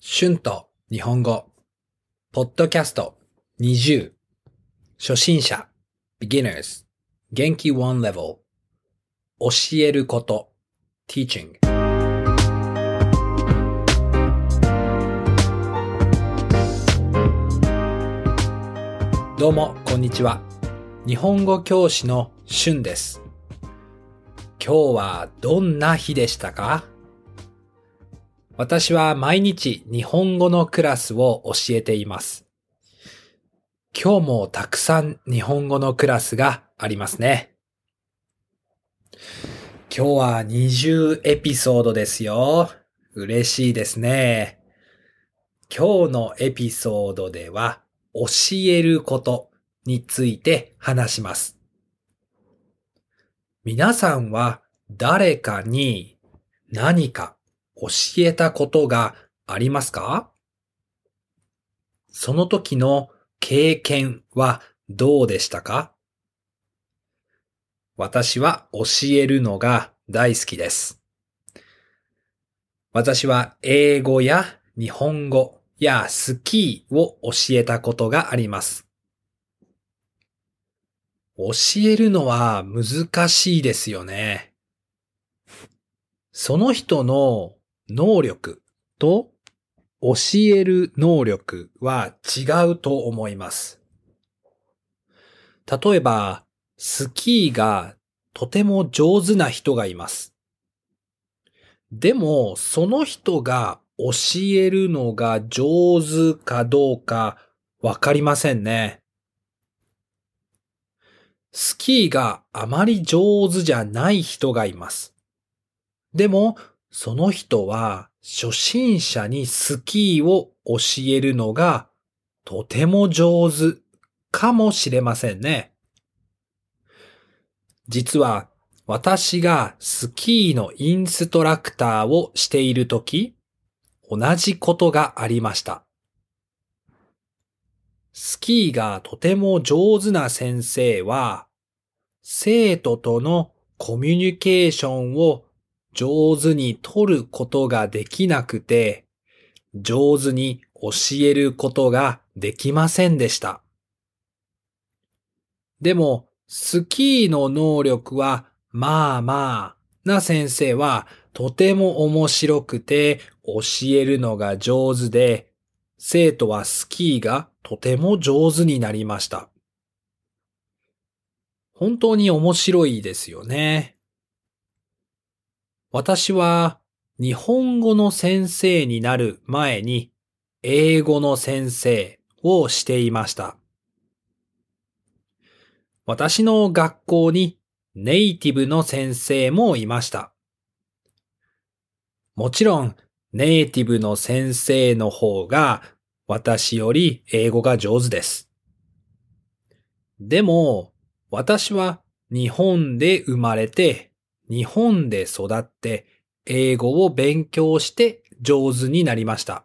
春と日本語、ポッドキャスト。20、初心者、beginners、元気。one level、教えること、teaching。どうも、こんにちは。日本語教師の春です。今日はどんな日でしたか？私は毎日日本語のクラスを教えています。今日もたくさん日本語のクラスがありますね。今日は20エピソードですよ。嬉しいですね。今日のエピソードでは教えることについて話します。皆さんは誰かに何か教えたことがありますか？その時の経験はどうでしたか？私は教えるのが大好きです。私は英語や日本語やスキーを教えたことがあります。教えるのは難しいですよね。その人の能力と教える能力は違うと思います。例えば、スキーがとても上手な人がいます。でも、その人が教えるのが上手かどうかわかりませんね。スキーがあまり上手じゃない人がいます。でも、その人は初心者にスキーを教えるのがとても上手かもしれませんね。実は私がスキーのインストラクターをしているとき、同じことがありました。スキーがとても上手な先生は、生徒とのコミュニケーションを上手に取ることができなくて、上手に教えることができませんでした。でも、スキーの能力はまあまあな先生はとても面白くて教えるのが上手で、生徒はスキーがとても上手になりました。本当に面白いですよね。私は日本語の先生になる前に英語の先生をしていました。私の学校にネイティブの先生もいました。もちろんネイティブの先生の方が私より英語が上手です。でも私は日本で生まれて日本で育って英語を勉強して上手になりました。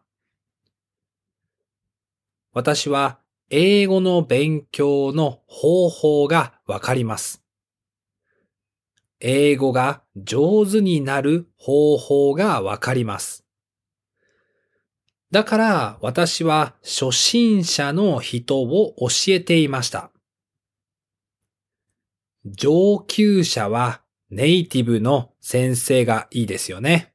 私は英語の勉強の方法がわかります。英語が上手になる方法がわかります。だから私は初心者の人を教えていました。上級者はネイティブの先生がいいですよね。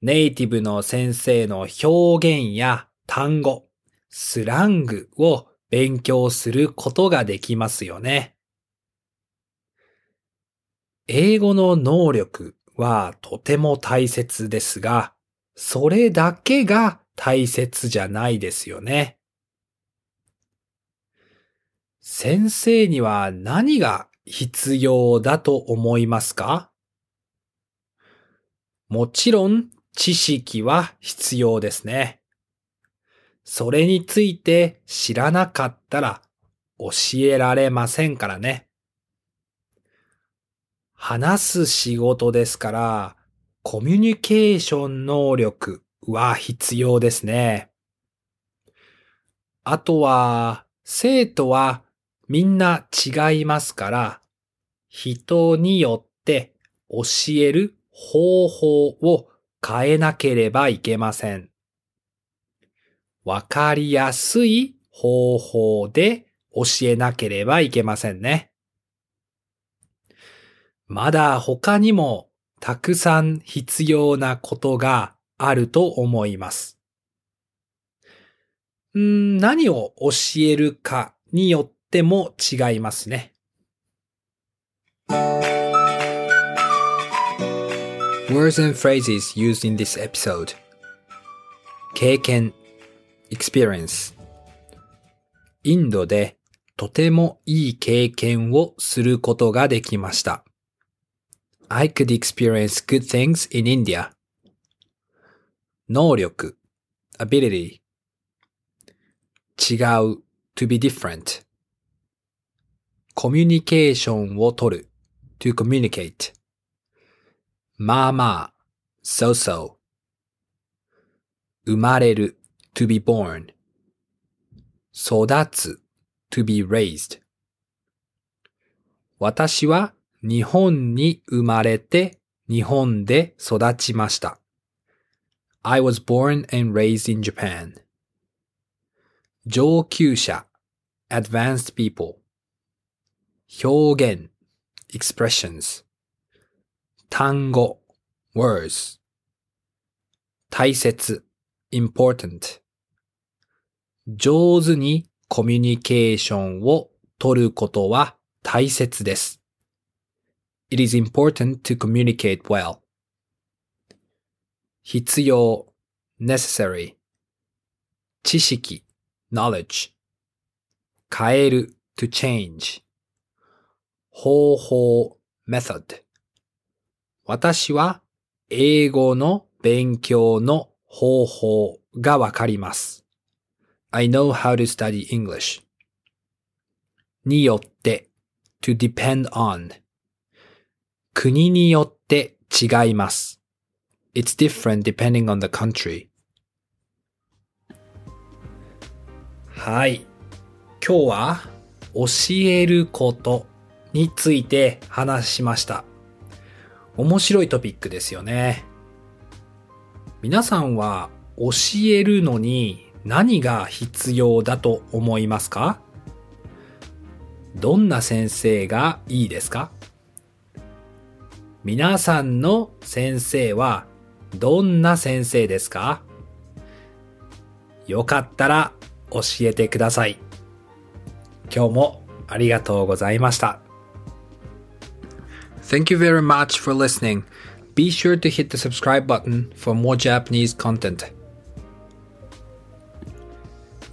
ネイティブの先生の表現や単語、スラングを勉強することができますよね。英語の能力はとても大切ですが、それだけが大切じゃないですよね。先生には何が必要だと思いますか？もちろん知識は必要ですね。それについて知らなかったら教えられませんからね。話す仕事ですから、コミュニケーション能力は必要ですね。あとは、生徒はみんな違いますから、人によって教える方法を変えなければいけません。わかりやすい方法で教えなければいけませんね。まだ他にもたくさん必要なことがあると思います。ん何を教えるかによってても違いますね。Words and phrases used in this episode 経験 experience インドでとてもいい経験をすることができました。I could experience good things in India. 能力 ability 違う to be different コミュニケーションを取る to communicate まあまあ so so 生まれる to be born 育つ to be raised 私は日本に生まれて日本で育ちました。I was born and raised in Japan. 上級者 advanced people 表現 expressions 単語 words 大切 important 上手にコミュニケーションを取ることは大切です。It is important to communicate well. 必要 necessary 知識 knowledge 変える to change 方法 method 私は英語の勉強の方法がわかります。I know how to study English によって to depend on 国によって違います。It's different depending on the country. はい。今日は教えることについて話しました。面白いトピックですよね。皆さんは教えるのに何が必要だと思いますか？どんな先生がいいですか？皆さんの先生はどんな先生ですか？よかったら教えてください。今日もありがとうございました。Thank you very much for listening. Be sure to hit the subscribe button for more Japanese content.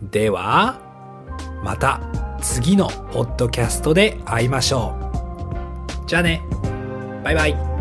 では、また次のポッドキャストで会いましょう。じゃあね。バイバイ。